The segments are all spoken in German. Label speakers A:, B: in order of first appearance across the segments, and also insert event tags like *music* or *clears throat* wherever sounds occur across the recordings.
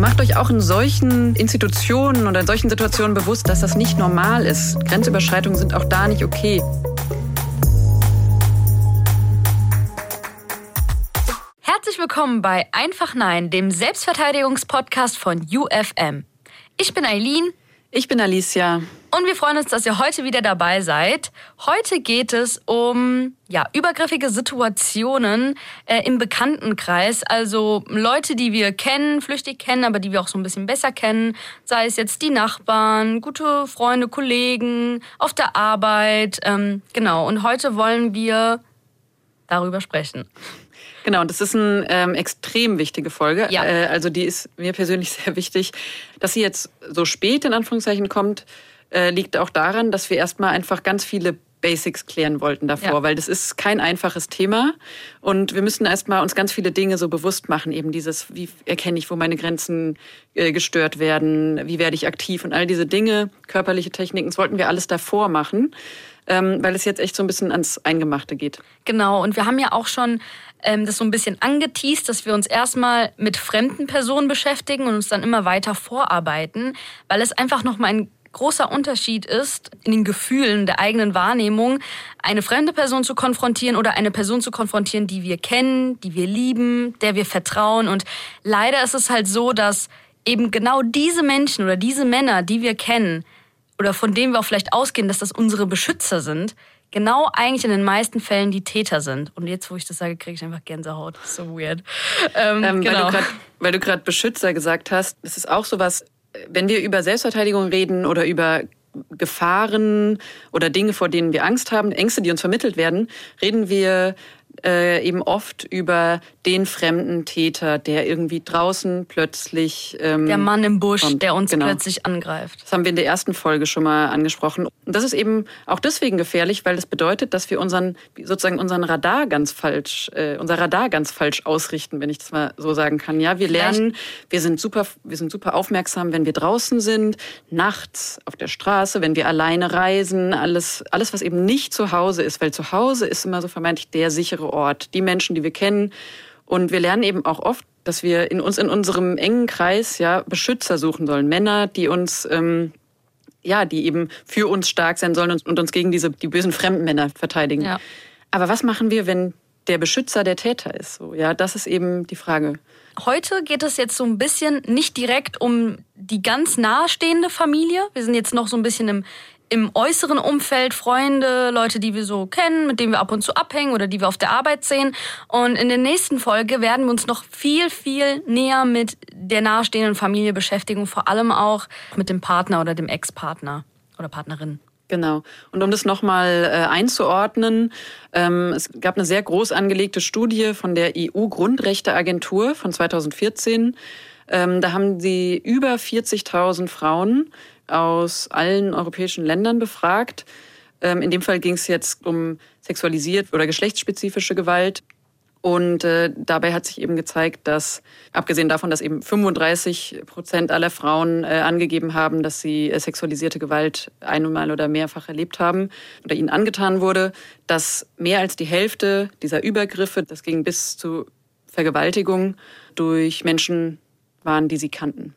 A: Macht euch auch in solchen Institutionen oder in solchen Situationen bewusst, dass das nicht normal ist. Grenzüberschreitungen sind auch da nicht okay.
B: Herzlich willkommen bei Einfach Nein, dem Selbstverteidigungspodcast von UFM. Ich bin Eileen.
A: Ich bin Alicia.
B: Und wir freuen uns, dass ihr heute wieder dabei seid. Heute geht es um ja, übergriffige Situationen äh, im Bekanntenkreis. Also Leute, die wir kennen, flüchtig kennen, aber die wir auch so ein bisschen besser kennen. Sei es jetzt die Nachbarn, gute Freunde, Kollegen, auf der Arbeit. Ähm, genau. Und heute wollen wir darüber sprechen.
A: Genau, das ist eine ähm, extrem wichtige Folge.
B: Ja.
A: Äh, also die ist mir persönlich *laughs* sehr wichtig. Dass sie jetzt so spät in Anführungszeichen kommt, äh, liegt auch daran, dass wir erstmal einfach ganz viele Basics klären wollten davor, ja. weil das ist kein einfaches Thema und wir müssen erstmal uns ganz viele Dinge so bewusst machen, eben dieses, wie erkenne ich, wo meine Grenzen äh, gestört werden, wie werde ich aktiv und all diese Dinge, körperliche Techniken, das wollten wir alles davor machen, ähm, weil es jetzt echt so ein bisschen ans Eingemachte geht.
B: Genau, und wir haben ja auch schon ähm, das so ein bisschen angeteased, dass wir uns erstmal mit fremden Personen beschäftigen und uns dann immer weiter vorarbeiten, weil es einfach nochmal ein großer Unterschied ist, in den Gefühlen der eigenen Wahrnehmung, eine fremde Person zu konfrontieren oder eine Person zu konfrontieren, die wir kennen, die wir lieben, der wir vertrauen. Und leider ist es halt so, dass eben genau diese Menschen oder diese Männer, die wir kennen oder von denen wir auch vielleicht ausgehen, dass das unsere Beschützer sind, genau eigentlich in den meisten Fällen die Täter sind. Und jetzt, wo ich das sage, kriege ich einfach Gänsehaut. So weird.
A: Ähm, ähm, genau. Weil du gerade Beschützer gesagt hast, das ist auch sowas, wenn wir über Selbstverteidigung reden oder über Gefahren oder Dinge, vor denen wir Angst haben, Ängste, die uns vermittelt werden, reden wir äh, eben oft über den fremden Täter, der irgendwie draußen plötzlich.
B: Ähm, der Mann im Busch, kommt. der uns genau. plötzlich angreift.
A: Das haben wir in der ersten Folge schon mal angesprochen. Und das ist eben auch deswegen gefährlich, weil das bedeutet, dass wir unseren, sozusagen unseren Radar ganz falsch, äh, unser Radar ganz falsch ausrichten, wenn ich das mal so sagen kann. Ja, wir lernen, wir sind super, wir sind super aufmerksam, wenn wir draußen sind, nachts auf der Straße, wenn wir alleine reisen, alles, alles, was eben nicht zu Hause ist, weil zu Hause ist immer so vermeintlich der sichere Ort, die Menschen, die wir kennen. Und wir lernen eben auch oft, dass wir in uns in unserem engen Kreis ja Beschützer suchen sollen, Männer, die uns ähm, ja, die eben für uns stark sein sollen und, uns gegen diese die bösen fremden Männer verteidigen. Ja. Aber was machen wir, wenn der Beschützer der Täter ist? So, ja, das ist eben die Frage.
B: Heute geht es jetzt so ein bisschen nicht direkt um die ganz nahestehende Familie. Wir sind jetzt noch so ein bisschen im, im äußeren Umfeld Freunde, Leute, die wir so kennen, mit denen wir ab und zu abhängen oder die wir auf der Arbeit sehen. Und in der nächsten Folge werden wir uns noch viel, viel näher mit der nahestehenden Familie beschäftigen, vor allem auch mit dem Partner oder dem Ex-Partner oder Partnerin.
A: Genau. Und um das nochmal äh, einzuordnen, ähm, es gab eine sehr groß angelegte Studie von der EU-Grundrechteagentur von 2014. Ähm, da haben sie über 40.000 Frauen aus allen europäischen Ländern befragt. Ähm, in dem Fall ging es jetzt um sexualisiert oder geschlechtsspezifische Gewalt. Und äh, dabei hat sich eben gezeigt, dass, abgesehen davon, dass eben 35 Prozent aller Frauen äh, angegeben haben, dass sie äh, sexualisierte Gewalt einmal oder mehrfach erlebt haben oder ihnen angetan wurde, dass mehr als die Hälfte dieser Übergriffe, das ging bis zu Vergewaltigung, durch Menschen waren, die sie kannten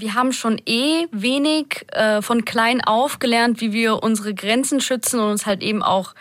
B: wir haben schon eh wenig äh, von klein auf gelernt, wie wir unsere Grenzen schützen und uns halt eben auch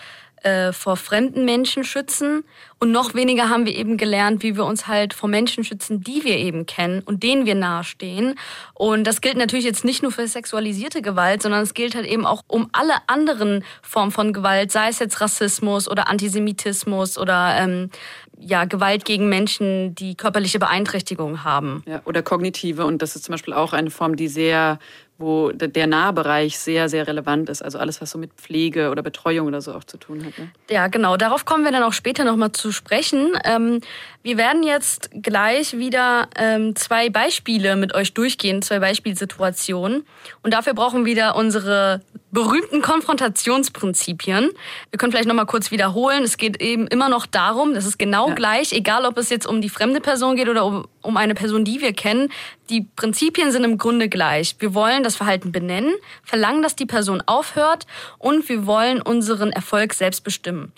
B: äh, vor fremden Menschen schützen. Und noch weniger haben wir eben gelernt, wie wir uns halt vor Menschen schützen, die wir eben kennen und denen wir nahestehen. Und das gilt natürlich jetzt nicht nur für sexualisierte Gewalt, sondern es gilt halt eben auch um alle anderen Formen von Gewalt, sei es jetzt Rassismus oder Antisemitismus oder ähm, ja, Gewalt gegen Menschen, die körperliche Beeinträchtigungen haben.
A: Ja, oder kognitive. Und das ist zum Beispiel auch eine Form, die sehr wo der Nahbereich sehr, sehr relevant ist. Also alles, was so mit Pflege oder Betreuung oder so auch zu tun hat. Ne?
B: Ja, genau. Darauf kommen wir dann auch später nochmal zu sprechen. Ähm, wir werden jetzt gleich wieder ähm, zwei Beispiele mit euch durchgehen, zwei Beispielsituationen. Und dafür brauchen wir wieder unsere berühmten Konfrontationsprinzipien. Wir können vielleicht nochmal kurz wiederholen. Es geht eben immer noch darum, das ist genau ja. gleich, egal ob es jetzt um die fremde Person geht oder um, um eine Person, die wir kennen. Die Prinzipien sind im Grunde gleich. Wir wollen das Verhalten benennen, verlangen, dass die Person aufhört und wir wollen unseren Erfolg selbst bestimmen.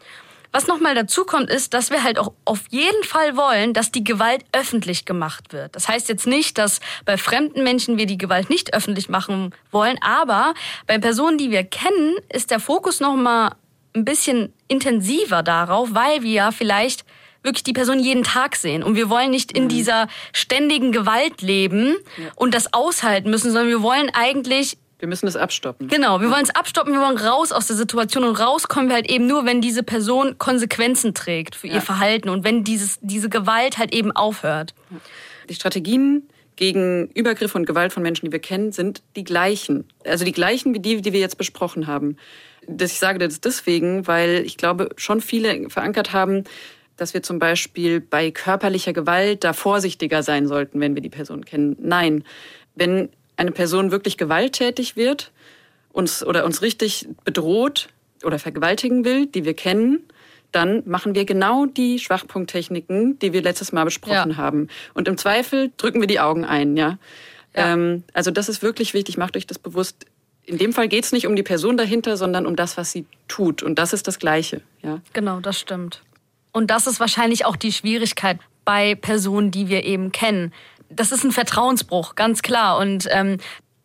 B: Was nochmal dazu kommt, ist, dass wir halt auch auf jeden Fall wollen, dass die Gewalt öffentlich gemacht wird. Das heißt jetzt nicht, dass bei fremden Menschen wir die Gewalt nicht öffentlich machen wollen, aber bei Personen, die wir kennen, ist der Fokus nochmal ein bisschen intensiver darauf, weil wir ja vielleicht wirklich die Person jeden Tag sehen. Und wir wollen nicht in mhm. dieser ständigen Gewalt leben ja. und das aushalten müssen, sondern wir wollen eigentlich
A: wir müssen es abstoppen.
B: Genau, wir wollen es abstoppen, wir wollen raus aus der Situation und raus kommen wir halt eben nur, wenn diese Person Konsequenzen trägt für ja. ihr Verhalten und wenn dieses, diese Gewalt halt eben aufhört.
A: Die Strategien gegen Übergriffe und Gewalt von Menschen, die wir kennen, sind die gleichen. Also die gleichen wie die, die wir jetzt besprochen haben. Das, ich sage das deswegen, weil ich glaube, schon viele verankert haben, dass wir zum Beispiel bei körperlicher Gewalt da vorsichtiger sein sollten, wenn wir die Person kennen. Nein, wenn eine Person wirklich gewalttätig wird, uns oder uns richtig bedroht oder vergewaltigen will, die wir kennen, dann machen wir genau die Schwachpunkttechniken, die wir letztes Mal besprochen ja. haben. Und im Zweifel drücken wir die Augen ein, ja. ja. Ähm, also das ist wirklich wichtig, macht euch das bewusst. In dem Fall geht es nicht um die Person dahinter, sondern um das, was sie tut. Und das ist das Gleiche, ja.
B: Genau, das stimmt. Und das ist wahrscheinlich auch die Schwierigkeit bei Personen, die wir eben kennen das ist ein Vertrauensbruch, ganz klar. Und ähm,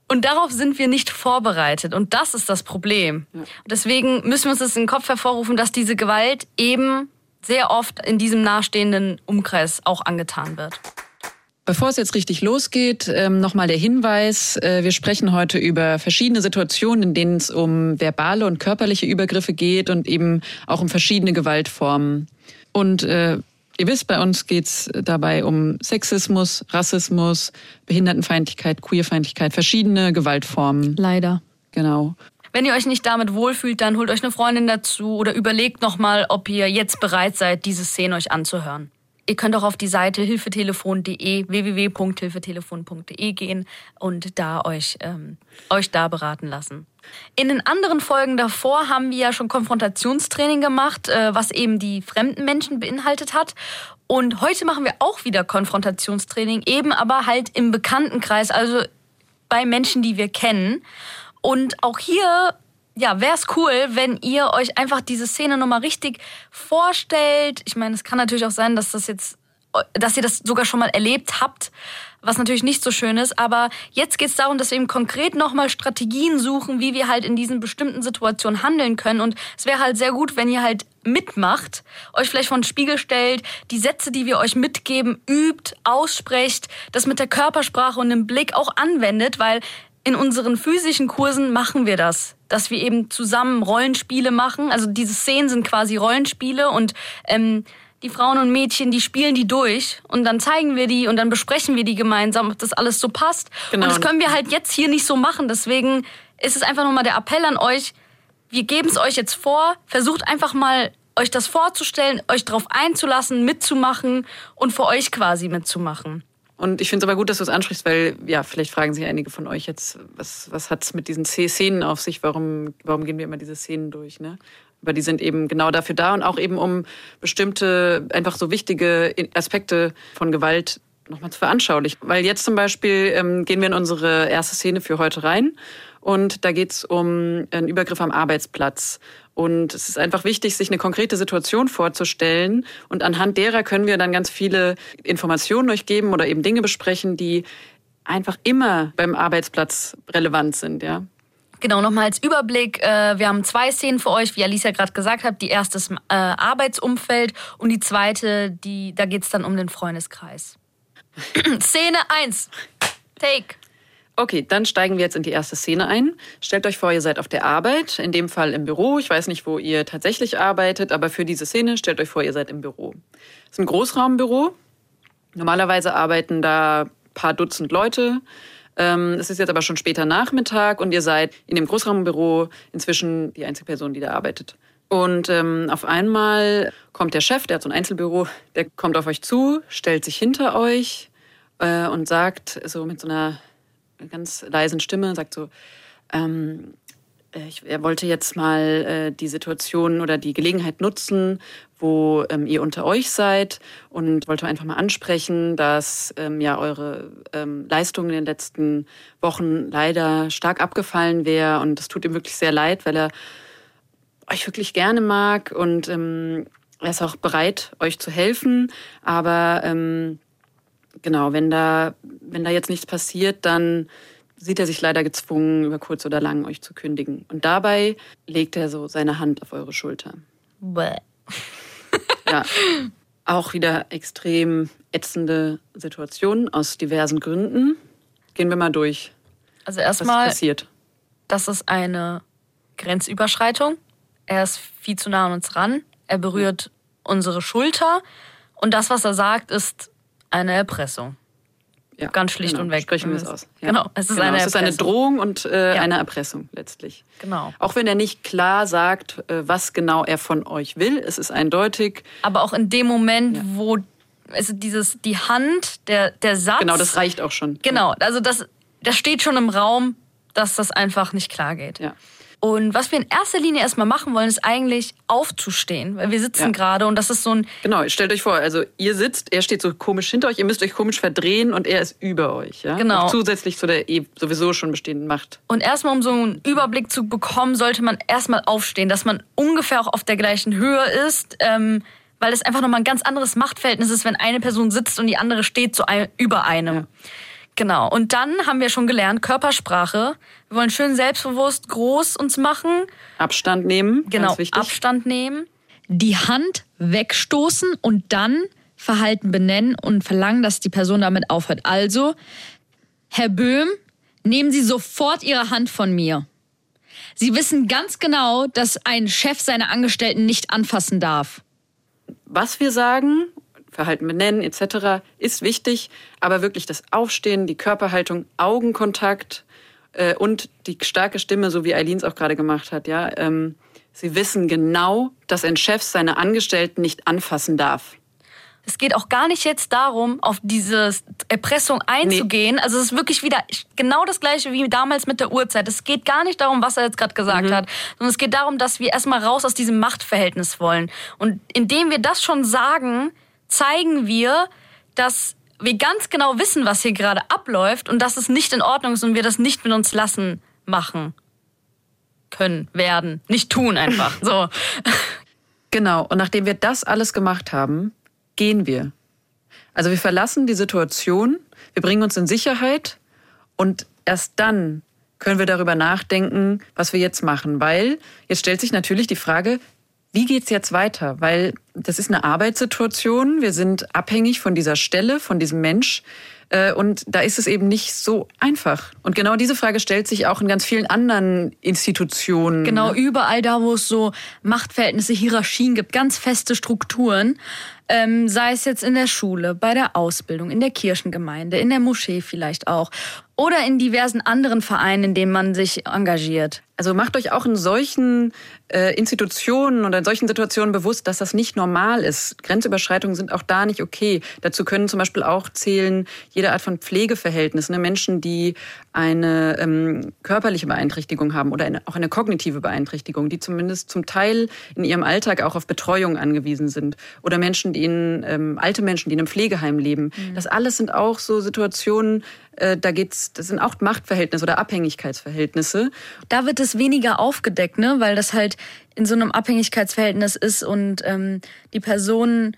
B: und darauf sind wir nicht vorbereitet. Und das ist das Problem. Ja. Deswegen müssen wir uns das in den Kopf hervorrufen, dass diese Gewalt eben sehr oft in diesem nahestehenden Umkreis auch angetan wird.
A: Bevor es jetzt richtig losgeht, ähm, nochmal der Hinweis. Äh, wir sprechen heute über verschiedene Situationen, in denen es um verbale und körperliche Übergriffe geht und eben auch um verschiedene Gewaltformen. Und äh, Ihr wisst, bei uns geht's dabei um Sexismus, Rassismus, Behindertenfeindlichkeit, Queerfeindlichkeit, verschiedene Gewaltformen.
B: Leider.
A: Genau.
B: Wenn ihr euch nicht damit wohlfühlt, dann holt euch eine Freundin dazu oder überlegt nochmal, ob ihr jetzt bereit seid, diese Szene euch anzuhören. Ihr könnt auch auf die Seite hilfetelefon.de, www.hilfetelefon.de gehen und da euch, ähm, euch da beraten lassen. In den anderen Folgen davor haben wir ja schon Konfrontationstraining gemacht, äh, was eben die fremden Menschen beinhaltet hat. Und heute machen wir auch wieder Konfrontationstraining, eben aber halt im Bekanntenkreis, also bei Menschen, die wir kennen. Und auch hier ja, wäre es cool, wenn ihr euch einfach diese Szene nochmal richtig vorstellt. Ich meine, es kann natürlich auch sein, dass das jetzt, dass ihr das sogar schon mal erlebt habt was natürlich nicht so schön ist. Aber jetzt geht es darum, dass wir eben konkret nochmal Strategien suchen, wie wir halt in diesen bestimmten Situationen handeln können. Und es wäre halt sehr gut, wenn ihr halt mitmacht, euch vielleicht vor den Spiegel stellt, die Sätze, die wir euch mitgeben, übt, aussprecht, das mit der Körpersprache und dem Blick auch anwendet, weil in unseren physischen Kursen machen wir das, dass wir eben zusammen Rollenspiele machen. Also diese Szenen sind quasi Rollenspiele und ähm, die Frauen und Mädchen, die spielen die durch und dann zeigen wir die und dann besprechen wir die gemeinsam, ob das alles so passt. Genau. Und das können wir halt jetzt hier nicht so machen. Deswegen ist es einfach nochmal der Appell an euch, wir geben es euch jetzt vor, versucht einfach mal euch das vorzustellen, euch darauf einzulassen, mitzumachen und für euch quasi mitzumachen.
A: Und ich finde es aber gut, dass du es ansprichst, weil ja, vielleicht fragen sich einige von euch jetzt, was, was hat es mit diesen Szenen auf sich? Warum, warum gehen wir immer diese Szenen durch? Ne? Aber die sind eben genau dafür da und auch eben um bestimmte, einfach so wichtige Aspekte von Gewalt nochmal zu veranschaulichen. Weil jetzt zum Beispiel ähm, gehen wir in unsere erste Szene für heute rein und da geht es um einen Übergriff am Arbeitsplatz. Und es ist einfach wichtig, sich eine konkrete Situation vorzustellen. Und anhand derer können wir dann ganz viele Informationen euch geben oder eben Dinge besprechen, die einfach immer beim Arbeitsplatz relevant sind, ja.
B: Genau, nochmal als Überblick. Äh, wir haben zwei Szenen für euch, wie Alicia gerade gesagt hat. Die erste ist äh, Arbeitsumfeld und die zweite, die, da geht es dann um den Freundeskreis. *clears throat* Szene 1. Take.
A: Okay, dann steigen wir jetzt in die erste Szene ein. Stellt euch vor, ihr seid auf der Arbeit, in dem Fall im Büro. Ich weiß nicht, wo ihr tatsächlich arbeitet, aber für diese Szene stellt euch vor, ihr seid im Büro. Es ist ein Großraumbüro. Normalerweise arbeiten da ein paar Dutzend Leute. Ähm, es ist jetzt aber schon später Nachmittag und ihr seid in dem Großraumbüro inzwischen die einzige Person, die da arbeitet. Und ähm, auf einmal kommt der Chef, der hat so ein Einzelbüro, der kommt auf euch zu, stellt sich hinter euch äh, und sagt so mit so einer ganz leisen Stimme, sagt so, ähm, äh, ich, er wollte jetzt mal äh, die Situation oder die Gelegenheit nutzen, wo ähm, ihr unter euch seid und wollte einfach mal ansprechen, dass ähm, ja eure ähm, Leistung in den letzten Wochen leider stark abgefallen wäre. Und es tut ihm wirklich sehr leid, weil er euch wirklich gerne mag und ähm, er ist auch bereit, euch zu helfen, aber ähm, genau, wenn da, wenn da jetzt nichts passiert, dann sieht er sich leider gezwungen, über kurz oder lang euch zu kündigen. Und dabei legt er so seine Hand auf eure Schulter.
B: Bäh. *laughs*
A: Ja. Auch wieder extrem ätzende Situationen aus diversen Gründen. Gehen wir mal durch.
B: Also
A: Was
B: erstmal,
A: passiert?
B: das ist eine Grenzüberschreitung. Er ist viel zu nah an uns ran. Er berührt unsere Schulter. Und das, was er sagt, ist eine Erpressung.
A: Ja,
B: Ganz schlicht
A: genau.
B: und weg.
A: Sprechen wir es aus.
B: Genau, es ist eine
A: es ist eine. Drohung und äh,
B: Ja.
A: eine Erpressung letztlich.
B: Genau.
A: Auch wenn er nicht klar sagt, äh, was genau er von euch will, es ist eindeutig.
B: Aber auch in dem Moment,
A: Ja.
B: wo also dieses, die Hand, der, der Satz.
A: Genau, das reicht auch schon.
B: Genau, also das, das steht schon im Raum, dass das einfach nicht klar geht.
A: Ja.
B: Und was wir in erster Linie erstmal machen wollen, ist eigentlich aufzustehen, weil wir sitzen
A: Ja.
B: gerade und das ist so ein,
A: Genau, stellt euch vor, also ihr sitzt, er steht so komisch hinter euch, ihr müsst euch komisch verdrehen und er ist über euch. Ja?
B: Genau.
A: Noch zusätzlich zu der eh sowieso schon bestehenden Macht.
B: und erstmal um so einen Überblick zu bekommen, sollte man erstmal aufstehen, dass man ungefähr auch auf der gleichen Höhe ist, ähm, weil es einfach nochmal ein ganz anderes Machtverhältnis ist, wenn eine Person sitzt und die andere steht so ein, über einem.
A: Ja.
B: Genau. Und dann haben wir schon gelernt, Körpersprache. Wir wollen schön selbstbewusst groß uns machen.
A: Abstand nehmen,
B: Genau. Abstand nehmen.
C: die Hand wegstoßen und dann Verhalten benennen und verlangen, dass die Person damit aufhört. Also, Herr Böhm, nehmen Sie sofort Ihre Hand von mir. Sie wissen ganz genau, dass ein Chef seine Angestellten nicht anfassen darf.
A: was wir sagen, Verhalten benennen etc. ist wichtig, aber wirklich das Aufstehen, die Körperhaltung, Augenkontakt äh, und die starke Stimme, so wie Eileen es auch gerade gemacht hat. Ja, ähm, sie wissen genau, dass ein Chef seine Angestellten nicht anfassen darf.
B: Es geht auch gar nicht jetzt darum, auf diese Erpressung einzugehen. Also es ist wirklich wieder genau das gleiche wie damals mit der Uhrzeit. Es geht gar nicht darum, was er jetzt gerade gesagt hat, sondern es geht darum, dass wir erstmal raus aus diesem Machtverhältnis wollen. Und indem wir das schon sagen, zeigen wir, dass wir ganz genau wissen, was hier gerade abläuft und dass es nicht in Ordnung ist und wir das nicht mit uns lassen machen können, werden. Nicht tun einfach. So. *laughs*
A: Genau, und nachdem wir das alles gemacht haben, gehen wir. Also wir verlassen die Situation, wir bringen uns in Sicherheit und erst dann können wir darüber nachdenken, was wir jetzt machen. Weil jetzt stellt sich natürlich die Frage, wie geht's jetzt weiter? Weil das ist eine Arbeitssituation, wir sind abhängig von dieser Stelle, von diesem Mensch. äh, Und da ist es eben nicht so einfach. Und genau diese Frage stellt sich auch in ganz vielen anderen Institutionen.
C: Genau, überall da, wo es so Machtverhältnisse, Hierarchien gibt, ganz feste Strukturen, ähm, sei es jetzt in der Schule, bei der Ausbildung, in der Kirchengemeinde, in der Moschee vielleicht auch oder in diversen anderen Vereinen, in denen man sich engagiert.
A: Also macht euch auch in solchen äh, Institutionen oder in solchen Situationen bewusst, dass das nicht normal ist. Grenzüberschreitungen sind auch da nicht okay. Dazu können zum Beispiel auch zählen jede Art von Pflegeverhältnissen. Ne? Menschen, die eine ähm, körperliche Beeinträchtigung haben oder eine, auch eine kognitive Beeinträchtigung, die zumindest zum Teil in ihrem Alltag auch auf Betreuung angewiesen sind. Oder Menschen, die in ähm, alte Menschen, die in einem Pflegeheim leben. Das alles sind auch so Situationen, äh, da geht's, das sind auch Machtverhältnisse oder Abhängigkeitsverhältnisse.
C: Da wird es weniger aufgedeckt, ne? weil das halt in so einem Abhängigkeitsverhältnis ist und ähm, die Person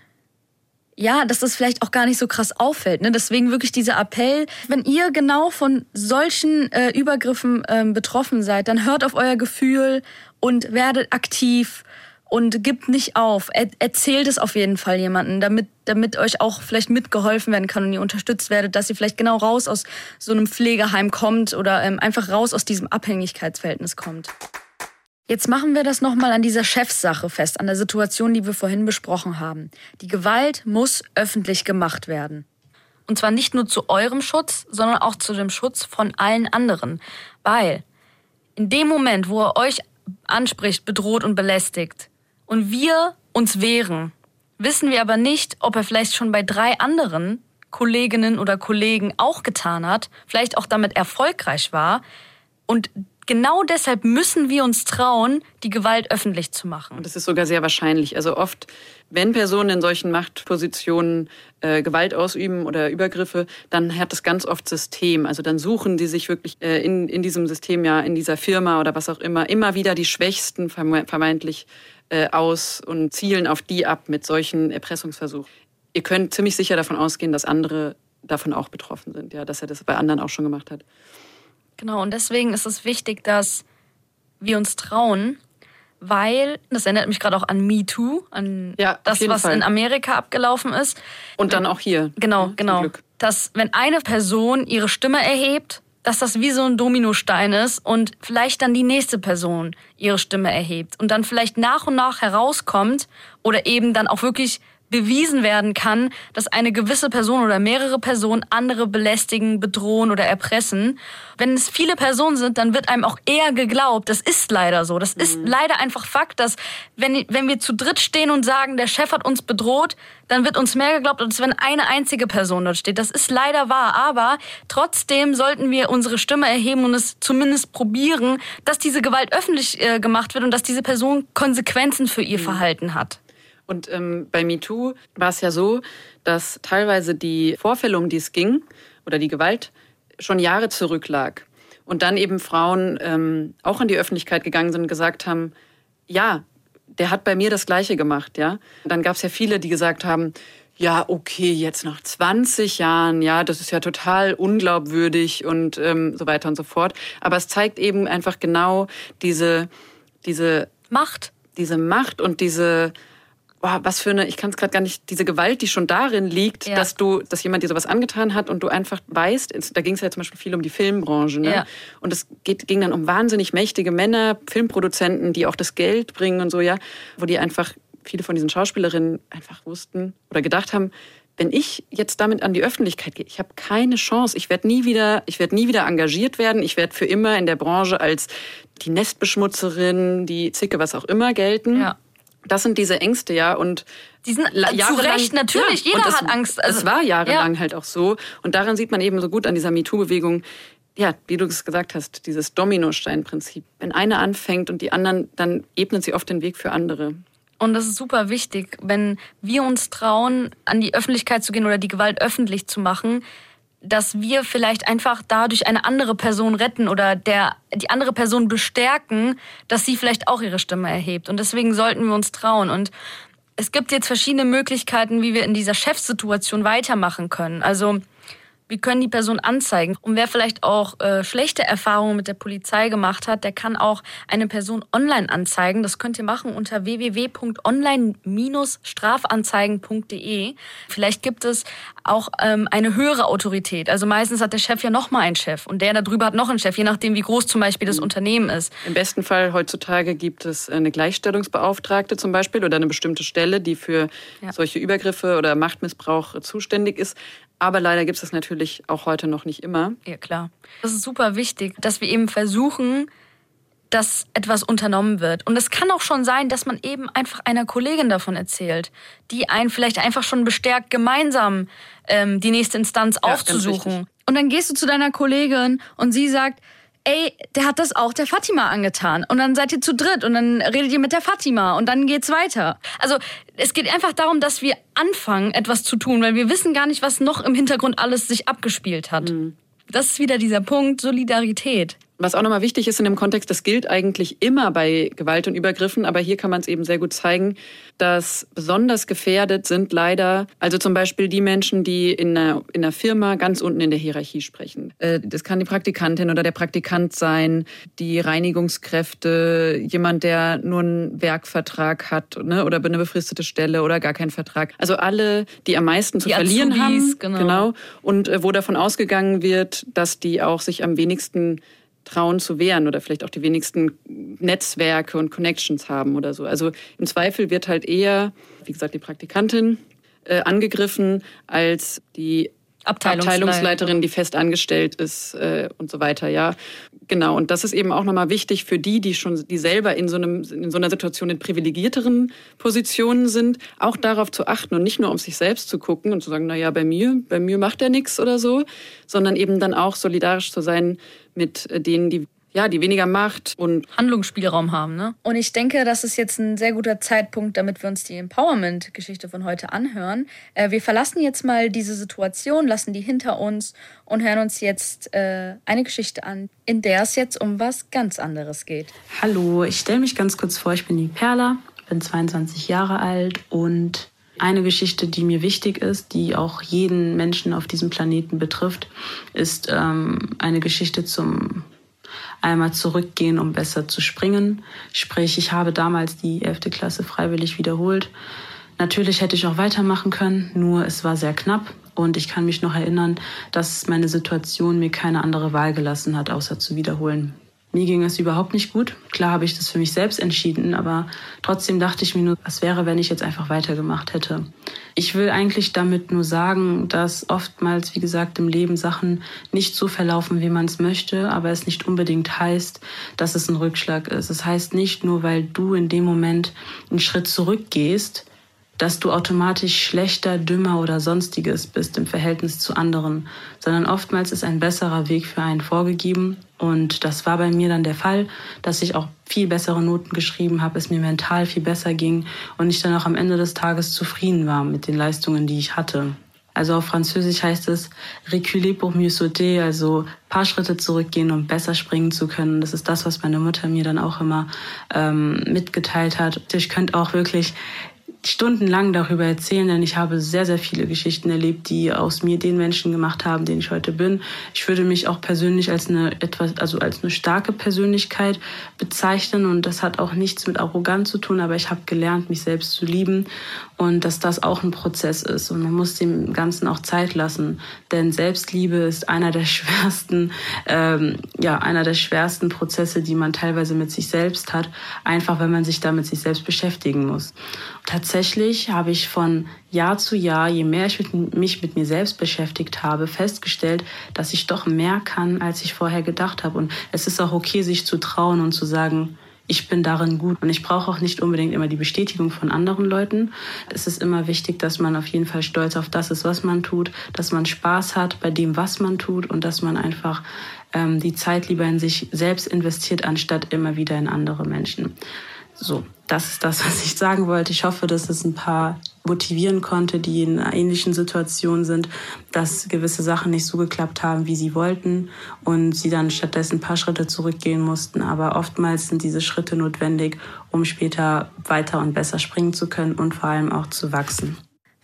C: ja, dass das vielleicht auch gar nicht so krass auffällt. Ne? Deswegen wirklich dieser Appell, wenn ihr genau von solchen äh, Übergriffen ähm, betroffen seid, dann hört auf euer Gefühl und werdet aktiv und gibt nicht auf. Er erzählt es auf jeden Fall jemanden, damit, damit euch auch vielleicht mitgeholfen werden kann und ihr unterstützt werdet, dass ihr vielleicht genau raus aus so einem Pflegeheim kommt oder ähm, einfach raus aus diesem Abhängigkeitsverhältnis kommt. Jetzt machen wir das nochmal an dieser Chefsache fest, an der Situation, die wir vorhin besprochen haben. Die Gewalt muss öffentlich gemacht werden.
B: Und zwar nicht nur zu eurem Schutz, sondern auch zu dem Schutz von allen anderen. Weil in dem Moment, wo er euch anspricht, bedroht und belästigt und wir uns wehren, wissen wir aber nicht, ob er vielleicht schon bei drei anderen Kolleginnen oder Kollegen auch getan hat, vielleicht auch damit erfolgreich war. Und genau deshalb müssen wir uns trauen, die Gewalt öffentlich zu machen.
A: Und das ist sogar sehr wahrscheinlich. Also oft, wenn Personen in solchen Machtpositionen äh, Gewalt ausüben oder Übergriffe, dann hat das ganz oft System. Also dann suchen die sich wirklich äh, in, in diesem System, ja, in dieser Firma oder was auch immer, immer wieder die Schwächsten vermeintlich äh, aus und zielen auf die ab mit solchen Erpressungsversuchen. Ihr könnt ziemlich sicher davon ausgehen, dass andere davon auch betroffen sind, ja, dass er das bei anderen auch schon gemacht hat.
B: Genau, und deswegen ist es wichtig, dass wir uns trauen, weil, das erinnert mich gerade auch an Me Too, an ja, das, was Fall. in Amerika abgelaufen ist.
A: Und dann auch hier.
B: Genau, genau. Dass wenn eine Person ihre Stimme erhebt, dass das wie so ein Dominostein ist und vielleicht dann die nächste Person ihre Stimme erhebt und dann vielleicht nach und nach herauskommt oder eben dann auch wirklich bewiesen werden kann, dass eine gewisse Person oder mehrere Personen andere belästigen, bedrohen oder erpressen. Wenn es viele Personen sind, dann wird einem auch eher geglaubt. Das ist leider so. Das mhm. ist leider einfach Fakt, dass wenn, wenn wir zu dritt stehen und sagen, der Chef hat uns bedroht, dann wird uns mehr geglaubt, als wenn eine einzige Person dort steht. Das ist leider wahr. Aber trotzdem sollten wir unsere Stimme erheben und es zumindest probieren, dass diese Gewalt öffentlich äh, gemacht wird und dass diese Person Konsequenzen für ihr mhm. Verhalten hat.
A: Und ähm, bei MeToo war es ja so, dass teilweise die Vorfälle, um die es ging, oder die Gewalt, schon Jahre zurücklag. Und dann eben Frauen ähm, auch in die Öffentlichkeit gegangen sind und gesagt haben, ja, der hat bei mir das Gleiche gemacht, ja. Dann gab es ja viele, die gesagt haben, ja, okay, jetzt nach 20 Jahren, ja, das ist ja total unglaubwürdig und ähm, so weiter und so fort. Aber es zeigt eben einfach genau diese, diese
B: Macht.
A: Diese Macht und diese, boah, was für eine, ich kann es gerade gar nicht, diese Gewalt, die schon darin liegt, ja. dass du, dass jemand dir sowas angetan hat und du einfach weißt, da ging es ja zum Beispiel viel um die Filmbranche, ne? Ja. Und es geht, ging dann um wahnsinnig mächtige Männer, Filmproduzenten, die auch das Geld bringen und so, ja, wo die einfach, viele von diesen Schauspielerinnen einfach wussten oder gedacht haben, wenn ich jetzt damit an die Öffentlichkeit gehe, ich habe keine Chance. Ich werde nie wieder, ich werde nie wieder engagiert werden. Ich werde für immer in der Branche als die Nestbeschmutzerin, die Zicke, was auch immer gelten. Ja. Das sind diese Ängste, ja. Und
B: die sind jahrelang, zu Recht, natürlich. Ja, jeder
A: es,
B: hat Angst.
A: Also, es war jahrelang ja. halt auch so. Und daran sieht man eben so gut an dieser MeToo-Bewegung, ja, wie du es gesagt hast, dieses Dominostein-Prinzip. Wenn eine anfängt und die anderen, dann ebnet sie oft den Weg für andere.
B: Und das ist super wichtig, wenn wir uns trauen, an die Öffentlichkeit zu gehen oder die Gewalt öffentlich zu machen, dass wir vielleicht einfach dadurch eine andere Person retten oder der, die andere Person bestärken, dass sie vielleicht auch ihre Stimme erhebt. Und deswegen sollten wir uns trauen. Und es gibt jetzt verschiedene Möglichkeiten, wie wir in dieser Chefsituation weitermachen können. Also wir können die Person anzeigen. Und wer vielleicht auch äh, schlechte Erfahrungen mit der Polizei gemacht hat, der kann auch eine Person online anzeigen. Das könnt ihr machen unter www.online-strafanzeigen.de. Vielleicht gibt es auch ähm, eine höhere Autorität. Also meistens hat der Chef ja noch mal einen Chef und der darüber hat noch einen Chef, je nachdem, wie groß zum Beispiel das mhm. Unternehmen ist.
A: Im besten Fall heutzutage gibt es eine Gleichstellungsbeauftragte zum Beispiel oder eine bestimmte Stelle, die für ja. solche Übergriffe oder Machtmissbrauch zuständig ist. Aber leider gibt es das natürlich auch heute noch nicht immer.
B: Ja, klar. Das ist super wichtig, dass wir eben versuchen, dass etwas unternommen wird. Und es kann auch schon sein, dass man eben einfach einer Kollegin davon erzählt, die einen vielleicht einfach schon bestärkt, gemeinsam ähm, die nächste Instanz ja, aufzusuchen. Und dann gehst du zu deiner Kollegin und sie sagt, ey, der hat das auch der Fatima angetan. Und dann seid ihr zu dritt und dann redet ihr mit der Fatima und dann geht's weiter. Also es geht einfach darum, dass wir anfangen, etwas zu tun, weil wir wissen gar nicht, was noch im Hintergrund alles sich abgespielt hat. Mhm. Das ist wieder dieser Punkt Solidarität.
A: Was auch nochmal wichtig ist in dem Kontext, das gilt eigentlich immer bei Gewalt und Übergriffen, aber hier kann man es eben sehr gut zeigen, dass besonders gefährdet sind leider, also zum Beispiel die Menschen, die in einer, in einer Firma ganz unten in der Hierarchie sprechen. Äh, das kann die Praktikantin oder der Praktikant sein, die Reinigungskräfte, jemand, der nur einen Werkvertrag hat ne, oder eine befristete Stelle oder gar keinen Vertrag. Also alle, die am meisten zu die verlieren Azubis, haben. Genau. genau. Und äh, wo davon ausgegangen wird, dass die auch sich am wenigsten trauen zu wehren oder vielleicht auch die wenigsten Netzwerke und Connections haben oder so. Also im Zweifel wird halt eher, wie gesagt, die Praktikantin äh, angegriffen als die Abteilungsleiterin, die fest angestellt ist äh, und so weiter, ja. Genau. Und das ist eben auch nochmal wichtig für die, die schon, die selber in so einem, in so einer Situation in privilegierteren Positionen sind, auch darauf zu achten und nicht nur um sich selbst zu gucken und zu sagen, na ja, bei mir, bei mir macht er nichts oder so, sondern eben dann auch solidarisch zu sein mit denen, die ja, die weniger Macht und
B: Handlungsspielraum haben, ne?
C: Und ich denke, das ist jetzt ein sehr guter Zeitpunkt, damit wir uns die Empowerment-Geschichte von heute anhören. Äh, wir verlassen jetzt mal diese Situation, lassen die hinter uns und hören uns jetzt äh, eine Geschichte an, in der es jetzt um was ganz anderes geht.
D: Hallo, ich stelle mich ganz kurz vor, ich bin die Perla, bin 22 Jahre alt und eine Geschichte, die mir wichtig ist, die auch jeden Menschen auf diesem Planeten betrifft, ist ähm, eine Geschichte zum einmal zurückgehen, um besser zu springen. Sprich, ich habe damals die 11. Klasse freiwillig wiederholt. Natürlich hätte ich auch weitermachen können, nur es war sehr knapp. Und ich kann mich noch erinnern, dass meine Situation mir keine andere Wahl gelassen hat, außer zu wiederholen. Mir ging es überhaupt nicht gut. Klar habe ich das für mich selbst entschieden, aber trotzdem dachte ich mir nur, was wäre, wenn ich jetzt einfach weitergemacht hätte. Ich will eigentlich damit nur sagen, dass oftmals, wie gesagt, im Leben Sachen nicht so verlaufen, wie man es möchte, aber es nicht unbedingt heißt, dass es ein Rückschlag ist. Es heißt nicht nur, weil du in dem Moment einen Schritt zurückgehst, dass du automatisch schlechter, dümmer oder sonstiges bist im Verhältnis zu anderen, sondern oftmals ist ein besserer Weg für einen vorgegeben. Und das war bei mir dann der Fall, dass ich auch viel bessere Noten geschrieben habe, es mir mental viel besser ging und ich dann auch am Ende des Tages zufrieden war mit den Leistungen, die ich hatte. Also auf Französisch heißt es reculer pour mieux sauter, also paar Schritte zurückgehen, um besser springen zu können. Das ist das, was meine Mutter mir dann auch immer ähm, mitgeteilt hat. Ich könnte auch wirklich stundenlang darüber erzählen, denn ich habe sehr, sehr viele Geschichten erlebt, die aus mir den Menschen gemacht haben, den ich heute bin. Ich würde mich auch persönlich als eine etwas, also als eine starke Persönlichkeit bezeichnen und das hat auch nichts mit Arroganz zu tun, aber ich habe gelernt, mich selbst zu lieben und dass das auch ein Prozess ist und man muss dem Ganzen auch Zeit lassen, denn Selbstliebe ist einer der *laughs* schwersten, ähm, ja, einer der schwersten Prozesse, die man teilweise mit sich selbst hat, einfach wenn man sich damit sich selbst beschäftigen muss. Tatsächlich habe ich von Jahr zu Jahr, je mehr ich mit, mich mit mir selbst beschäftigt habe, festgestellt, dass ich doch mehr kann, als ich vorher gedacht habe. Und es ist auch okay, sich zu trauen und zu sagen, ich bin darin gut. Und ich brauche auch nicht unbedingt immer die Bestätigung von anderen Leuten. Es ist immer wichtig, dass man auf jeden Fall stolz auf das ist, was man tut, dass man Spaß hat bei dem, was man tut und dass man einfach ähm, die Zeit lieber in sich selbst investiert, anstatt immer wieder in andere Menschen. So, das ist das, *laughs* was ich sagen wollte. Ich hoffe, dass es ein paar motivieren konnte, die in einer ähnlichen Situation sind, dass gewisse Sachen nicht so geklappt haben, wie sie wollten und sie dann stattdessen ein paar Schritte zurückgehen mussten. Aber oftmals sind diese Schritte notwendig, um später weiter und besser springen zu können und vor allem auch zu wachsen.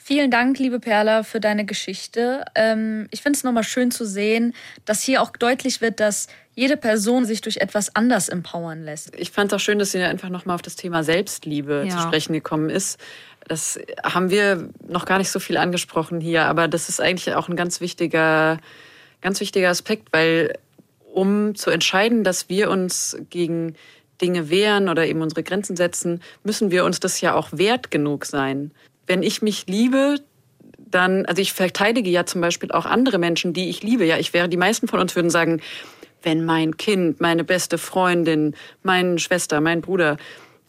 C: Vielen Dank, liebe Perla, für deine Geschichte. Ähm, ich finde es nochmal schön zu sehen, dass hier auch deutlich wird, dass jede Person sich durch etwas anders empowern lässt.
A: Ich fand es auch schön, dass sie einfach nochmal auf das Thema Selbstliebe ja. zu sprechen gekommen ist. Das haben wir noch gar nicht so viel angesprochen hier, aber das ist eigentlich auch ein ganz wichtiger, ganz wichtiger Aspekt, weil um zu entscheiden, dass wir uns gegen Dinge wehren oder eben unsere Grenzen setzen, müssen wir uns das ja auch wert genug sein. Wenn ich mich liebe, dann, also ich verteidige ja zum Beispiel auch andere Menschen, die ich liebe. Ja, ich wäre, die meisten von uns würden sagen, wenn mein Kind, meine beste Freundin, meine Schwester, mein Bruder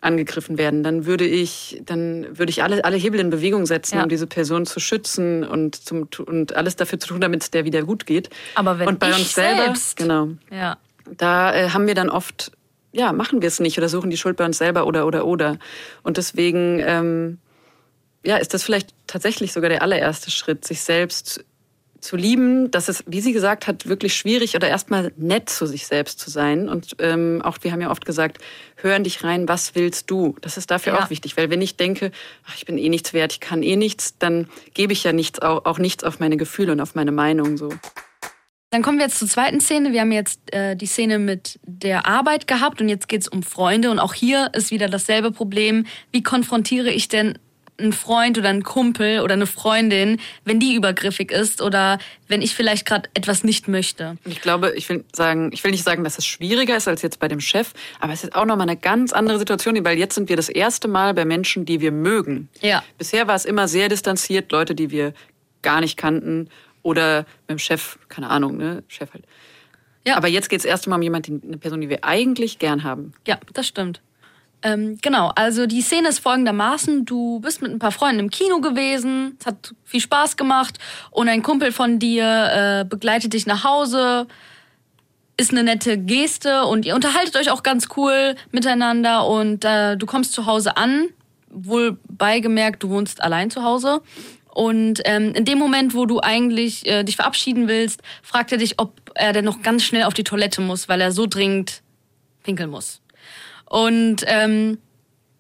A: angegriffen werden, dann würde ich, dann würde ich alle, alle Hebel in Bewegung setzen, ja. um diese Person zu schützen und, zum, und alles dafür zu tun, damit es der wieder gut geht.
B: Aber wenn
A: und bei
B: ich
A: uns selber,
B: selbst,
A: genau,
B: ja.
A: da äh, haben wir dann oft, ja, machen wir es nicht oder suchen die Schuld bei uns selber oder oder oder. Und deswegen, ähm, ja, ist das vielleicht tatsächlich sogar der allererste Schritt, sich selbst zu lieben, das ist, wie sie gesagt hat, wirklich schwierig oder erstmal nett zu sich selbst zu sein. Und ähm, auch wir haben ja oft gesagt, hören dich rein, was willst du? Das ist dafür ja. auch wichtig, weil wenn ich denke, ach, ich bin eh nichts wert, ich kann eh nichts, dann gebe ich ja nichts, auch, auch nichts auf meine Gefühle und auf meine Meinung so.
B: Dann kommen wir jetzt zur zweiten Szene. Wir haben jetzt äh, die Szene mit der Arbeit gehabt und jetzt geht es um Freunde. Und auch hier ist wieder dasselbe Problem. Wie konfrontiere ich denn ein Freund oder ein Kumpel oder eine Freundin, wenn die übergriffig ist oder wenn ich vielleicht gerade etwas nicht möchte.
A: Ich glaube, ich will sagen, ich will nicht sagen, dass es schwieriger ist als jetzt bei dem Chef, aber es ist auch nochmal eine ganz andere Situation, weil jetzt sind wir das erste Mal bei Menschen, die wir mögen.
B: Ja.
A: Bisher war es immer sehr distanziert, Leute, die wir gar nicht kannten oder mit dem Chef, keine Ahnung, ne, Chef halt. Ja. Aber jetzt geht es erst mal um jemanden, eine Person, die wir eigentlich gern haben.
B: Ja, das stimmt. Ähm, genau, also die Szene ist folgendermaßen, du bist mit ein paar Freunden im Kino gewesen, es hat viel Spaß gemacht und ein Kumpel von dir äh, begleitet dich nach Hause, ist eine nette Geste und ihr unterhaltet euch auch ganz cool miteinander und äh, du kommst zu Hause an, wohl beigemerkt, du wohnst allein zu Hause. Und ähm, in dem Moment, wo du eigentlich äh, dich verabschieden willst, fragt er dich, ob er denn noch ganz schnell auf die Toilette muss, weil er so dringend pinkeln muss. Und ähm,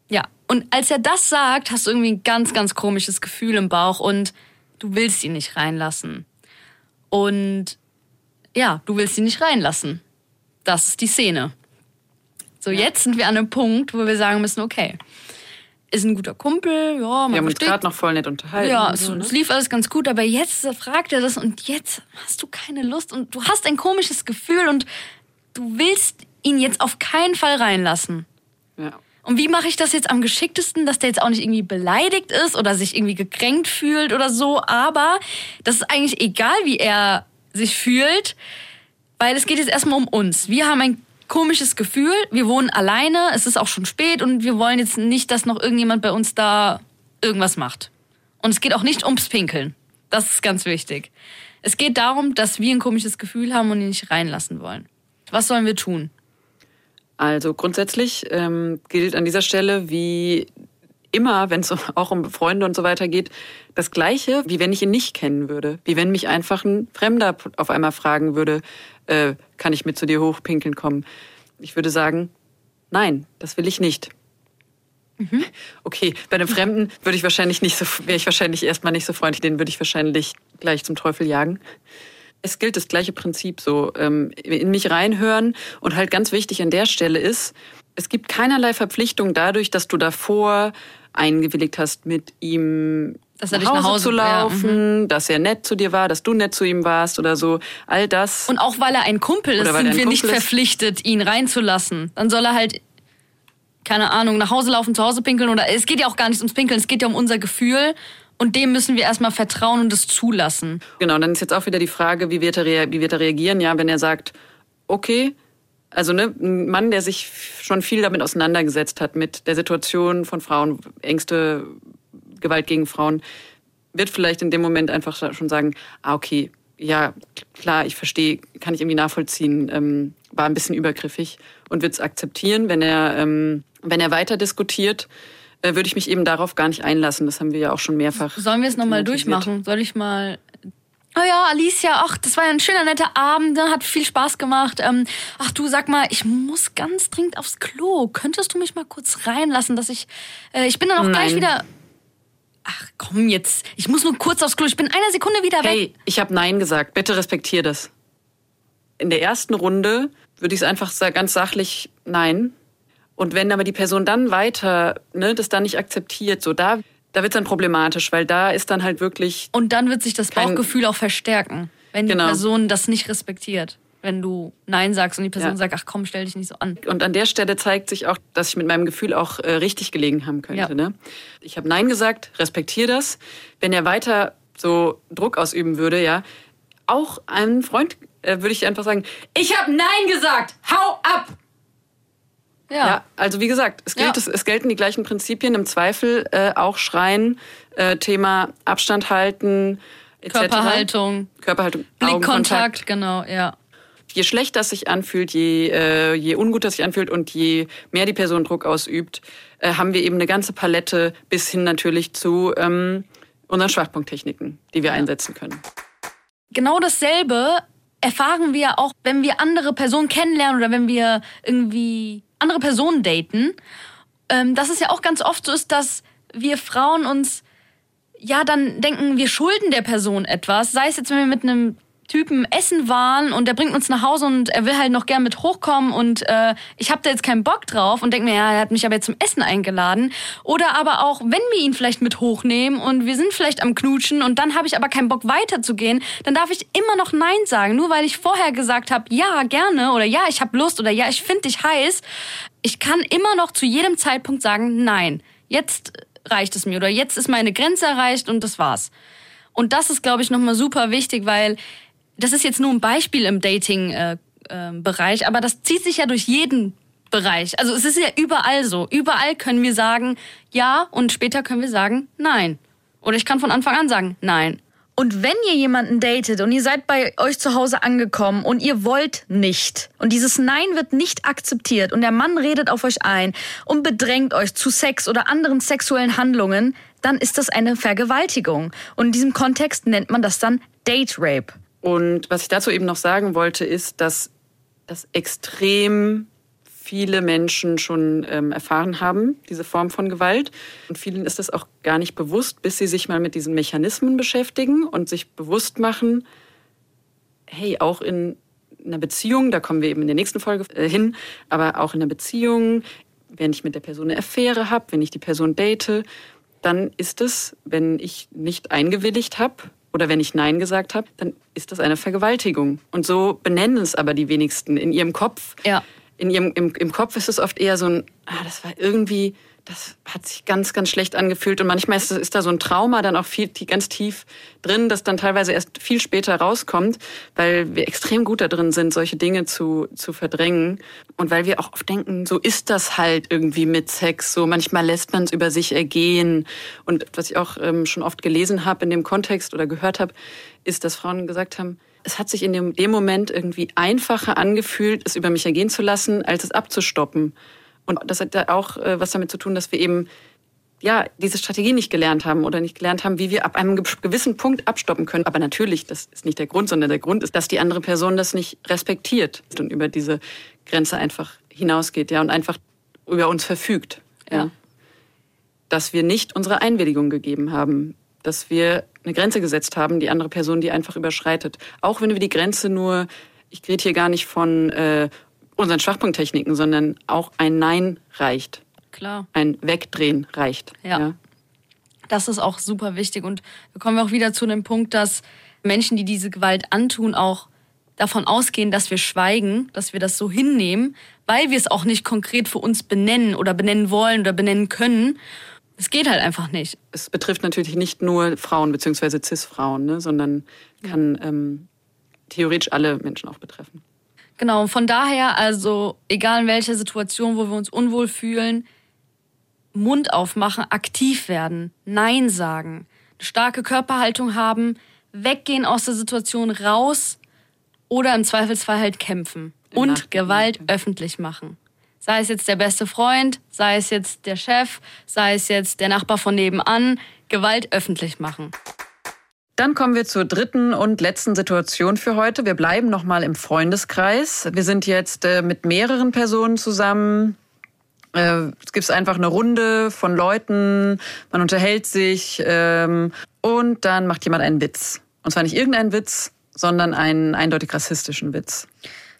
B: ja, und als er das sagt, hast du irgendwie ein ganz, ganz komisches Gefühl im Bauch und du willst ihn nicht reinlassen. Und ja, du willst ihn nicht reinlassen. Das ist die Szene. So, ja. jetzt sind wir an einem Punkt, wo wir sagen müssen, okay, ist ein guter Kumpel, ja, man
A: Wir haben uns gerade noch voll nett unterhalten.
B: Ja, so, ne? es, lief alles ganz gut, aber jetzt fragt er das und jetzt hast du keine Lust und du hast ein komisches Gefühl und du willst ihn jetzt auf keinen Fall reinlassen.
A: Ja.
B: Und wie mache ich das jetzt am geschicktesten, dass der jetzt auch nicht irgendwie beleidigt ist oder sich irgendwie gekränkt fühlt oder so, aber das ist eigentlich egal, wie er sich fühlt, weil es geht jetzt erstmal um uns. Wir haben ein komisches Gefühl, wir wohnen alleine, es ist auch schon spät und wir wollen jetzt nicht, dass noch irgendjemand bei uns da irgendwas macht. Und es geht auch nicht ums Pinkeln. Das ist ganz wichtig. Es geht darum, dass wir ein komisches Gefühl haben und ihn nicht reinlassen wollen. Was sollen wir tun?
A: Also grundsätzlich ähm, gilt an dieser Stelle wie immer, wenn es *laughs* auch um Freunde und so weiter geht, das Gleiche, wie wenn ich ihn nicht kennen würde. Wie wenn mich einfach ein Fremder auf einmal fragen würde, äh, kann ich mit zu dir hochpinkeln kommen? Ich würde sagen, nein, das will ich nicht. Mhm. *laughs* Okay, bei einem Fremden würde ich wahrscheinlich nicht so, wäre ich wahrscheinlich erstmal nicht so freundlich, den würde ich wahrscheinlich gleich zum Teufel jagen. Es gilt das gleiche Prinzip so, ähm, in mich reinhören und halt ganz wichtig an der Stelle ist, es gibt keinerlei Verpflichtung dadurch, dass du davor eingewilligt hast, mit ihm
B: dass er nach, Hause nach Hause
A: zu laufen, ja, mhm. dass er nett zu dir war, dass du nett zu ihm warst oder so. All das.
B: Und auch weil er ein Kumpel ist, sind wir Kumpel nicht verpflichtet, ihn reinzulassen. Dann soll er halt, keine Ahnung, nach Hause laufen, zu Hause pinkeln oder es geht ja auch gar nicht ums Pinkeln, es geht ja um unser Gefühl. Und dem müssen wir erstmal vertrauen und es zulassen.
A: Genau, dann ist jetzt auch wieder die Frage, wie wird er, wie wird er reagieren, ja, wenn er sagt, okay, also ne, ein Mann, der sich schon viel damit auseinandergesetzt hat, mit der Situation von Frauen, Ängste, Gewalt gegen Frauen, wird vielleicht in dem Moment einfach schon sagen, ah, okay, ja, klar, ich verstehe, kann ich irgendwie nachvollziehen, ähm, war ein bisschen übergriffig und wird es akzeptieren, wenn er, ähm, wenn er weiter diskutiert, würde ich mich eben darauf gar nicht einlassen. Das haben wir ja auch schon mehrfach.
B: Sollen wir es nochmal durchmachen? Soll ich mal Oh ja, Alicia, ach, das war ja ein schöner, netter Abend, ne? hat viel Spaß gemacht. Ähm, ach du, sag mal, ich muss ganz dringend aufs Klo. Könntest du mich mal kurz reinlassen, dass ich, äh, ich bin dann auch Nein. gleich wieder... Ach komm jetzt, ich muss nur kurz aufs Klo, ich bin eine Sekunde wieder weg.
A: Hey, ich habe Nein gesagt, bitte respektier das. In der ersten Runde würde ich es einfach ganz sachlich Nein. Und wenn aber die Person dann weiter ne, das dann nicht akzeptiert, so da da wird es dann problematisch, weil da ist dann halt wirklich.
B: Und dann wird sich das Bauchgefühl auch verstärken, wenn die genau. Person das nicht respektiert. Wenn du Nein sagst und die Person ja. sagt, ach komm, stell dich nicht so an.
A: Und an der Stelle zeigt sich auch, dass ich mit meinem Gefühl auch äh, richtig gelegen haben könnte. Ja. Ne? Ich habe Nein gesagt, respektiere das. Wenn er weiter so Druck ausüben würde, ja, auch einem Freund äh, würde ich einfach sagen, ich habe Nein gesagt, hau ab! Ja. ja. also wie gesagt, es, gilt, ja. es, es, gelten die gleichen Prinzipien. Im Zweifel äh, auch schreien, äh, Thema Abstand halten,
B: etc. Körperhaltung.
A: Körperhaltung.
B: Blickkontakt, genau, ja.
A: Je schlechter es sich anfühlt, je, äh, je ungut es sich anfühlt und je mehr die Person Druck ausübt, äh, haben wir eben eine ganze Palette bis hin natürlich zu ähm, unseren Schwachpunkttechniken, die wir ja. einsetzen können.
B: Genau dasselbe erfahren wir auch, wenn wir andere Personen kennenlernen oder wenn wir irgendwie andere Personen daten, ähm, dass es ja auch ganz oft so ist, dass wir Frauen uns ja dann denken, wir schulden der Person etwas. Sei es jetzt, wenn wir mit einem Typen essen waren und der bringt uns nach Hause und er will halt noch gern mit hochkommen und äh, ich habe da jetzt keinen Bock drauf und denke mir, ja, er hat mich aber jetzt zum Essen eingeladen. Oder aber auch, wenn wir ihn vielleicht mit hochnehmen und wir sind vielleicht am Knutschen und dann habe ich aber keinen Bock weiterzugehen, dann darf ich immer noch Nein sagen. Nur weil ich vorher gesagt habe, ja, gerne oder ja, ich habe Lust oder ja, ich finde dich heiß. Ich kann immer noch zu jedem Zeitpunkt sagen, nein, jetzt reicht es mir oder jetzt ist meine Grenze erreicht und das war's. Und das ist, glaube ich, nochmal super wichtig, weil das ist jetzt nur ein Beispiel im Dating-Bereich, äh, äh, aber das zieht sich ja durch jeden Bereich. Also es ist ja überall so. Überall können wir sagen ja und später können wir sagen nein. Oder ich kann von Anfang an sagen nein. Und wenn ihr jemanden datet und ihr seid bei euch zu Hause angekommen und ihr wollt nicht und dieses Nein wird nicht akzeptiert und der Mann redet auf euch ein und bedrängt euch zu Sex oder anderen sexuellen Handlungen, dann ist das eine Vergewaltigung. Und in diesem Kontext nennt man das dann Date Rape.
A: Und was ich dazu eben noch sagen wollte, ist, dass das extrem viele Menschen schon ähm, erfahren haben, diese Form von Gewalt. Und vielen ist das auch gar nicht bewusst, bis sie sich mal mit diesen Mechanismen beschäftigen und sich bewusst machen, hey, auch in einer Beziehung, da kommen wir eben in der nächsten Folge äh, hin, aber auch in einer Beziehung, wenn ich mit der Person eine Affäre habe, wenn ich die Person date, dann ist es, wenn ich nicht eingewilligt habe oder wenn ich Nein gesagt habe, dann ist das eine Vergewaltigung. Und so benennen es aber die wenigsten in ihrem Kopf.
B: Ja
A: in ihrem, im, im Kopf ist es oft eher so ein, ah, das war irgendwie, das hat sich ganz, ganz schlecht angefühlt. Und manchmal ist, ist da so ein Trauma dann auch viel, ganz tief drin, das dann teilweise erst viel später rauskommt, weil wir extrem gut da drin sind, solche Dinge zu, zu verdrängen. Und weil wir auch oft denken, so ist das halt irgendwie mit Sex. So manchmal lässt man es über sich ergehen. Und was ich auch ähm, schon oft gelesen habe in dem Kontext oder gehört habe, ist, dass Frauen gesagt haben, es hat sich in dem, dem Moment irgendwie einfacher angefühlt, es über mich ergehen zu lassen, als es abzustoppen. Und das hat auch äh, was damit zu tun, dass wir eben ja, diese Strategie nicht gelernt haben oder nicht gelernt haben, wie wir ab einem gewissen Punkt abstoppen können. Aber natürlich, das ist nicht der Grund, sondern der Grund ist, dass die andere Person das nicht respektiert und über diese Grenze einfach hinausgeht, ja, und einfach über uns verfügt, ja. ja. Dass wir nicht unsere Einwilligung gegeben haben, dass wir eine Grenze gesetzt haben, die andere Person die einfach überschreitet. Auch wenn wir die Grenze nur, ich rede hier gar nicht von äh, unseren Schwachpunkttechniken, sondern auch ein Nein reicht.
B: Klar.
A: Ein Wegdrehen reicht.
B: Ja. ja. Das ist auch super wichtig. Und wir kommen auch wieder zu dem Punkt, dass Menschen, die diese Gewalt antun, auch davon ausgehen, dass wir schweigen, dass wir das so hinnehmen, weil wir es auch nicht konkret für uns benennen oder benennen wollen oder benennen können. Es geht halt einfach nicht.
A: Es betrifft natürlich nicht nur Frauen bzw. CIS-Frauen, ne, sondern kann ähm, theoretisch alle Menschen auch betreffen.
B: Genau, von daher also, egal in welcher Situation, wo wir uns unwohl fühlen, Mund aufmachen, aktiv werden, Nein sagen, eine starke Körperhaltung haben, weggehen aus der Situation raus oder im Zweifelsfall halt kämpfen und Gewalt öffentlich machen. Sei es jetzt der beste Freund, sei es jetzt der Chef, sei es jetzt der Nachbar von nebenan, Gewalt öffentlich machen.
A: Dann kommen wir zur dritten und letzten Situation für heute. Wir bleiben nochmal im Freundeskreis. Wir sind jetzt äh, mit mehreren Personen zusammen. Äh, es gibt einfach eine Runde von Leuten, man unterhält sich ähm, und dann macht jemand einen Witz. Und zwar nicht irgendeinen Witz, sondern einen eindeutig rassistischen Witz.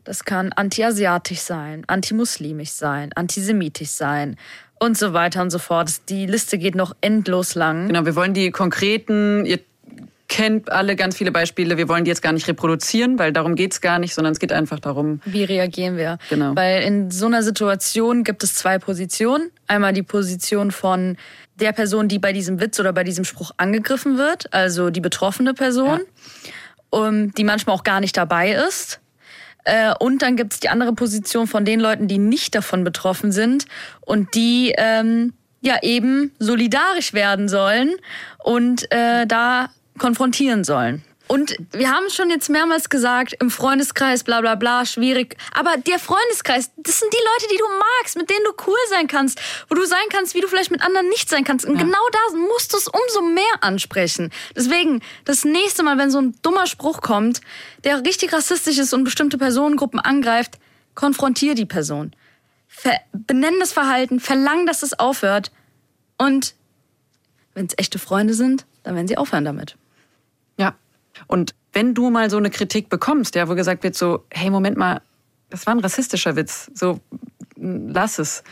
B: Das kann antiasiatisch sein, antimuslimisch sein, antisemitisch sein und so weiter und so fort. Die Liste geht noch endlos lang.
A: Genau, wir wollen die konkreten, ihr kennt alle ganz viele Beispiele, wir wollen die jetzt gar nicht reproduzieren, weil darum geht es gar nicht, sondern es geht einfach darum.
B: Wie reagieren wir?
A: Genau.
B: Weil in so einer Situation gibt es zwei Positionen. Einmal die Position von der Person, die bei diesem Witz oder bei diesem Spruch angegriffen wird, also die betroffene Person, ja. die manchmal auch gar nicht dabei ist. Äh, und dann gibt es die andere Position von den Leuten, die nicht davon betroffen sind und die ähm, ja eben solidarisch werden sollen und äh, da konfrontieren sollen. Und wir haben schon jetzt mehrmals gesagt, im Freundeskreis, bla bla bla, schwierig. Aber der Freundeskreis, das sind die Leute, die du magst, mit denen du cool sein kannst, wo du sein kannst, wie du vielleicht mit anderen nicht sein kannst. Und ja. genau da musst du es umso mehr ansprechen. Deswegen, das nächste Mal, wenn so ein dummer Spruch kommt, der richtig rassistisch ist und bestimmte Personengruppen angreift, konfrontier die Person. Ver benenn das Verhalten, verlang, dass es aufhört. Und wenn es echte Freunde sind, dann werden sie aufhören damit.
A: Und wenn du mal so eine Kritik bekommst, ja, wo gesagt wird so, hey, Moment mal, das war ein rassistischer Witz, so lass es.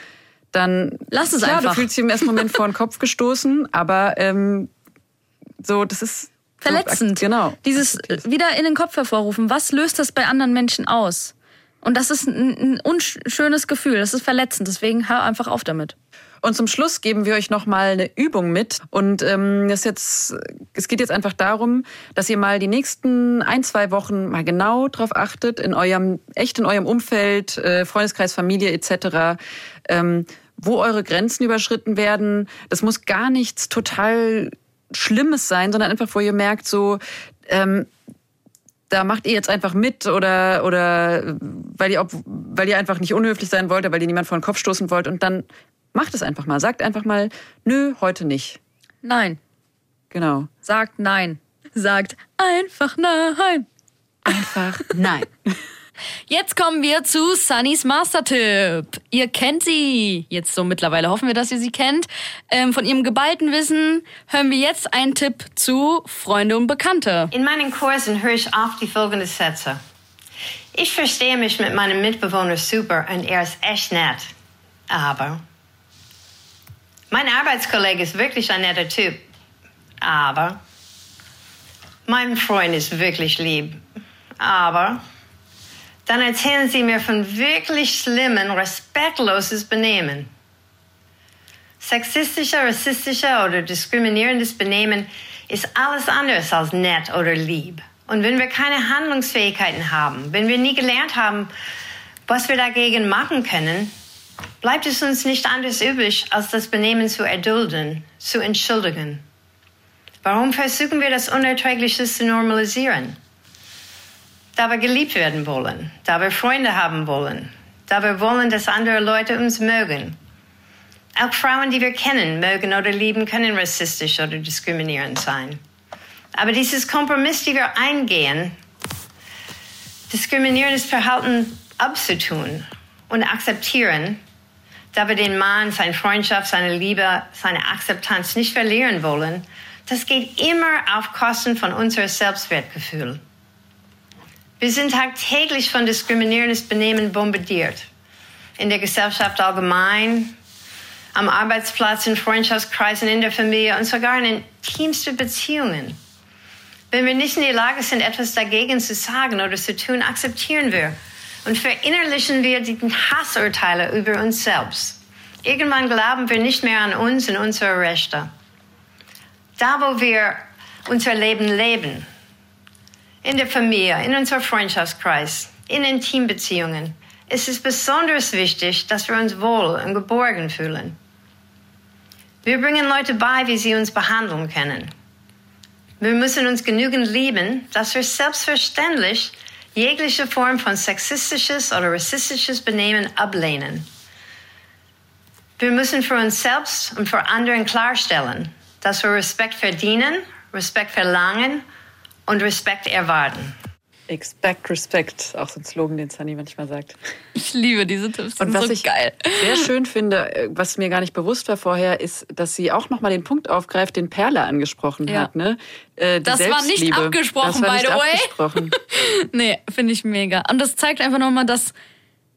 A: Dann
B: lass es
A: klar,
B: einfach.
A: Du fühlst dich im ersten Moment vor den Kopf *laughs* gestoßen, aber ähm, so, das ist
B: verletzend.
A: So, genau.
B: Dieses wieder in den Kopf hervorrufen. Was löst das bei anderen Menschen aus? Und das ist ein, ein unschönes Gefühl. Das ist verletzend. Deswegen hör einfach auf damit.
A: Und zum Schluss geben wir euch noch mal eine Übung mit. Und ähm, das jetzt, es geht jetzt einfach darum, dass ihr mal die nächsten ein, zwei Wochen mal genau drauf achtet, in eurem, echt in eurem Umfeld, äh, Freundeskreis, Familie etc., ähm, wo eure Grenzen überschritten werden. Das muss gar nichts total Schlimmes sein, sondern einfach, wo ihr merkt, so, ähm, da macht ihr jetzt einfach mit oder, oder weil, ihr, weil ihr einfach nicht unhöflich sein wollt, weil ihr niemand vor den Kopf stoßen wollt und dann macht es einfach mal. Sagt einfach mal, nö, heute nicht.
C: Nein.
A: Genau.
C: Sagt nein. Sagt einfach nein.
A: Einfach nein. *laughs*
B: Jetzt kommen wir zu Sunnys Mastertipp. Ihr kennt sie. Jetzt so mittlerweile hoffen wir, dass ihr sie kennt. Ähm, von ihrem geballten Wissen hören wir jetzt einen Tipp zu Freunde und Bekannte.
E: In meinen Kursen höre ich oft die folgenden Sätze. Ich verstehe mich mit meinem Mitbewohner super und er ist echt nett. Aber mein Arbeitskollege ist wirklich ein netter Typ. Aber mein Freund ist wirklich lieb. Aber dann erzählen Sie mir von wirklich schlimmen, respektloses Benehmen. Sexistischer, rassistischer oder diskriminierendes Benehmen ist alles anderes als nett oder lieb. Und wenn wir keine Handlungsfähigkeiten haben, wenn wir nie gelernt haben, was wir dagegen machen können, bleibt es uns nicht anders übrig, als das Benehmen zu erdulden, zu entschuldigen. Warum versuchen wir das Unerträgliche zu normalisieren? da wir geliebt werden wollen, da wir Freunde haben wollen, da wir wollen, dass andere Leute uns mögen. Auch Frauen, die wir kennen, mögen oder lieben, können rassistisch oder diskriminierend sein. Aber dieses Kompromiss, die wir eingehen, diskriminierendes Verhalten abzutun und akzeptieren, da wir den Mann, seine Freundschaft, seine Liebe, seine Akzeptanz nicht verlieren wollen, das geht immer auf Kosten von unserem Selbstwertgefühl. Wir sind tagtäglich von diskriminierendes Benehmen bombardiert. In der Gesellschaft allgemein, am Arbeitsplatz, in Freundschaftskreisen, in der Familie und sogar in intimsten Beziehungen. Wenn wir nicht in der Lage sind, etwas dagegen zu sagen oder zu tun, akzeptieren wir und verinnerlichen wir die Hassurteile über uns selbst. Irgendwann glauben wir nicht mehr an uns und unsere Rechte. Da, wo wir unser Leben leben, in der Familie, in unserem Freundschaftskreis, in Intimbeziehungen ist es besonders wichtig, dass wir uns wohl und geborgen fühlen. Wir bringen Leute bei, wie sie uns behandeln können. Wir müssen uns genügend lieben, dass wir selbstverständlich jegliche Form von sexistisches oder rassistisches Benehmen ablehnen. Wir müssen für uns selbst und für anderen klarstellen, dass wir Respekt verdienen, Respekt verlangen und Respekt erwarten.
A: Expect Respect, auch so ein Slogan, den Sunny manchmal sagt.
B: Ich liebe diese Tipps, die
A: und was
B: so
A: ich
B: geil.
A: sehr *laughs* schön finde, äh, was mir gar nicht bewusst war vorher, ist, dass sie auch nochmal den Punkt aufgreift, den Perle angesprochen
B: Ja.
A: hat. Ne? Äh,
B: Das war nicht abgesprochen,
A: das war
B: by
A: nicht
B: the way.
A: abgesprochen. *laughs*
B: Nee, finde ich mega. Und das zeigt einfach nochmal, dass,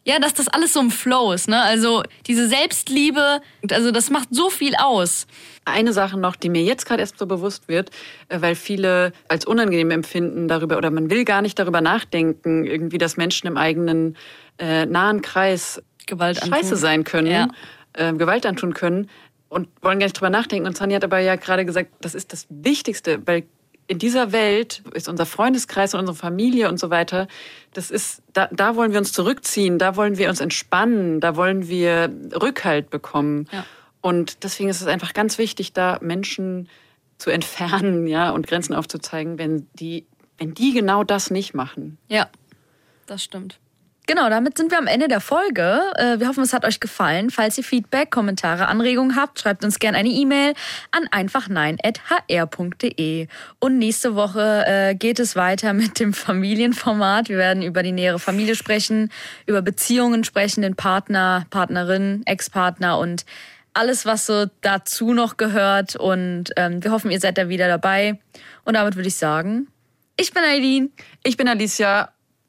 B: ja, dass das alles so im Flow ist, ne? Also diese Selbstliebe, also das macht so viel aus.
A: Eine Sache noch, die mir jetzt gerade erst so bewusst wird, äh, weil viele als unangenehm empfinden darüber oder man will gar nicht darüber nachdenken, irgendwie, dass Menschen im eigenen äh, nahen Kreis
B: Gewalt antun.
A: scheiße sein können,
B: Ja.
A: äh, Gewalt antun können und wollen gar nicht drüber nachdenken. Und Sani hat aber ja gerade gesagt, das ist das Wichtigste, weil in dieser Welt ist unser Freundeskreis und unsere Familie und so weiter, das ist, da, da wollen wir uns zurückziehen, da wollen wir uns entspannen, da wollen wir Rückhalt bekommen.
B: Ja.
A: Und deswegen ist es einfach ganz wichtig, da Menschen zu entfernen, ja, und Grenzen aufzuzeigen, wenn die, wenn die genau das nicht machen.
B: Ja, das stimmt.
C: Genau, damit sind wir am Ende der Folge. Äh, Wir hoffen, es hat euch gefallen. Falls ihr Feedback, Kommentare, Anregungen habt, schreibt uns gerne eine E-Mail an einfachnein.hr.de. Und nächste Woche äh, geht es weiter *laughs* mit dem Familienformat. Wir werden über die nähere Familie sprechen, über Beziehungen sprechen, den Partner, Partnerin, Ex-Partner und alles, was so dazu noch gehört. Und ähm, wir hoffen, ihr seid da wieder dabei. Und damit würde ich sagen, ich bin Eileen.
A: Ich bin Alicia.